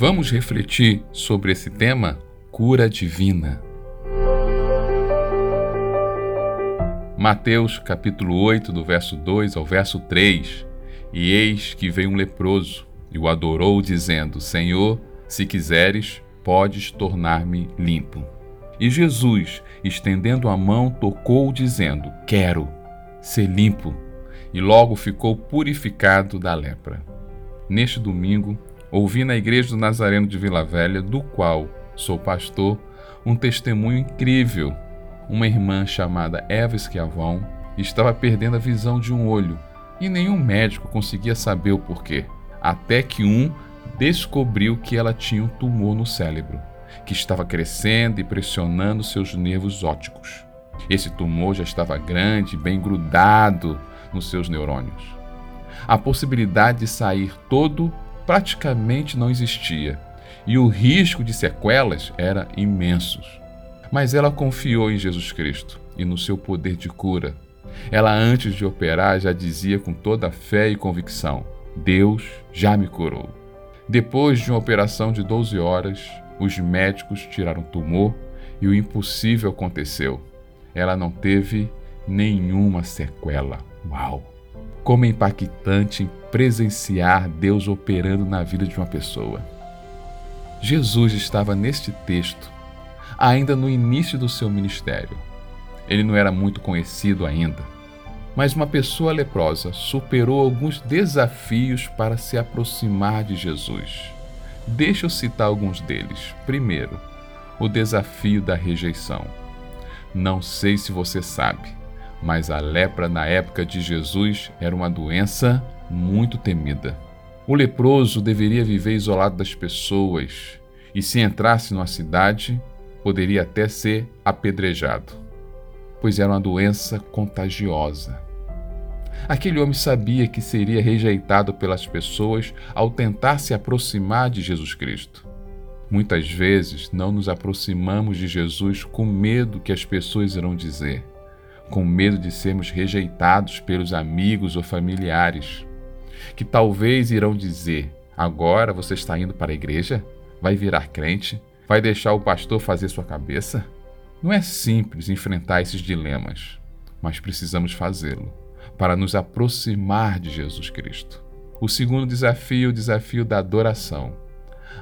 Vamos refletir sobre esse tema cura divina. Mateus capítulo 8, do verso 2 ao verso 3. E eis que veio um leproso e o adorou, dizendo: Senhor, se quiseres, podes tornar-me limpo. E Jesus, estendendo a mão, tocou, dizendo: Quero ser limpo. E logo ficou purificado da lepra. Neste domingo, ouvi na igreja do Nazareno de Vila Velha, do qual sou pastor, um testemunho incrível. Uma irmã chamada Eva Esquiavão estava perdendo a visão de um olho e nenhum médico conseguia saber o porquê, até que um descobriu que ela tinha um tumor no cérebro, que estava crescendo e pressionando seus nervos ópticos. Esse tumor já estava grande, bem grudado nos seus neurônios. A possibilidade de sair todo praticamente não existia e o risco de sequelas era imenso. Mas ela confiou em Jesus Cristo e no seu poder de cura. Ela, antes de operar, já dizia com toda fé e convicção: Deus já me curou. Depois de uma operação de 12 horas, os médicos tiraram o tumor e o impossível aconteceu. Ela não teve nenhuma sequela. Uau! Como é impactante presenciar Deus operando na vida de uma pessoa. Jesus estava neste texto ainda no início do seu ministério. Ele não era muito conhecido ainda, mas uma pessoa leprosa superou alguns desafios para se aproximar de Jesus. Deixa eu citar alguns deles. Primeiro, o desafio da rejeição. Não sei se você sabe, mas a lepra na época de Jesus era uma doença muito temida. O leproso deveria viver isolado das pessoas e, se entrasse numa cidade, poderia até ser apedrejado, pois era uma doença contagiosa. Aquele homem sabia que seria rejeitado pelas pessoas ao tentar se aproximar de Jesus Cristo. Muitas vezes não nos aproximamos de Jesus com medo que as pessoas irão dizer, com medo de sermos rejeitados pelos amigos ou familiares, que talvez irão dizer: agora você está indo para a igreja? Vai virar crente? Vai deixar o pastor fazer sua cabeça? Não é simples enfrentar esses dilemas, mas precisamos fazê-lo para nos aproximar de Jesus Cristo. O segundo desafio é o desafio da adoração.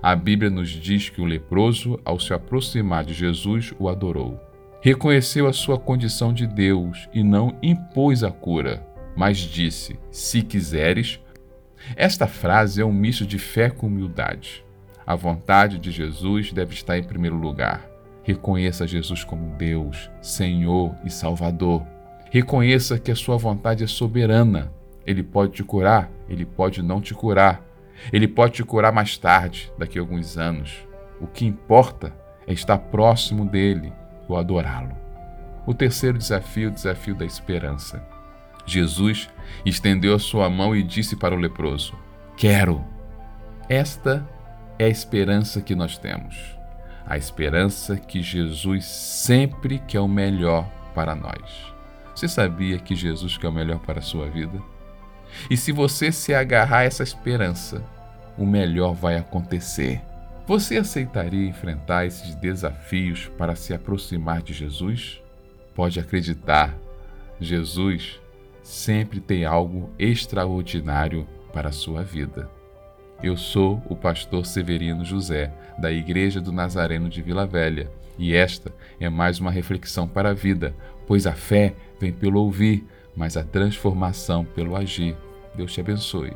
A Bíblia nos diz que o leproso, ao se aproximar de Jesus, o adorou. Reconheceu a sua condição de Deus e não impôs a cura, mas disse: Se quiseres. Esta frase é um misto de fé com humildade. A vontade de Jesus deve estar em primeiro lugar. Reconheça Jesus como Deus, Senhor e Salvador. Reconheça que a sua vontade é soberana. Ele pode te curar, ele pode não te curar. Ele pode te curar mais tarde, daqui a alguns anos. O que importa é estar próximo dele ou adorá-lo. O terceiro desafio o desafio da esperança. Jesus estendeu a sua mão e disse para o leproso: Quero. Esta é a esperança que nós temos. A esperança que Jesus sempre quer o melhor para nós. Você sabia que Jesus quer o melhor para a sua vida? E se você se agarrar a essa esperança, o melhor vai acontecer. Você aceitaria enfrentar esses desafios para se aproximar de Jesus? Pode acreditar, Jesus sempre tem algo extraordinário para a sua vida. Eu sou o pastor Severino José, da Igreja do Nazareno de Vila Velha, e esta é mais uma reflexão para a vida, pois a fé vem pelo ouvir, mas a transformação pelo agir. Deus te abençoe.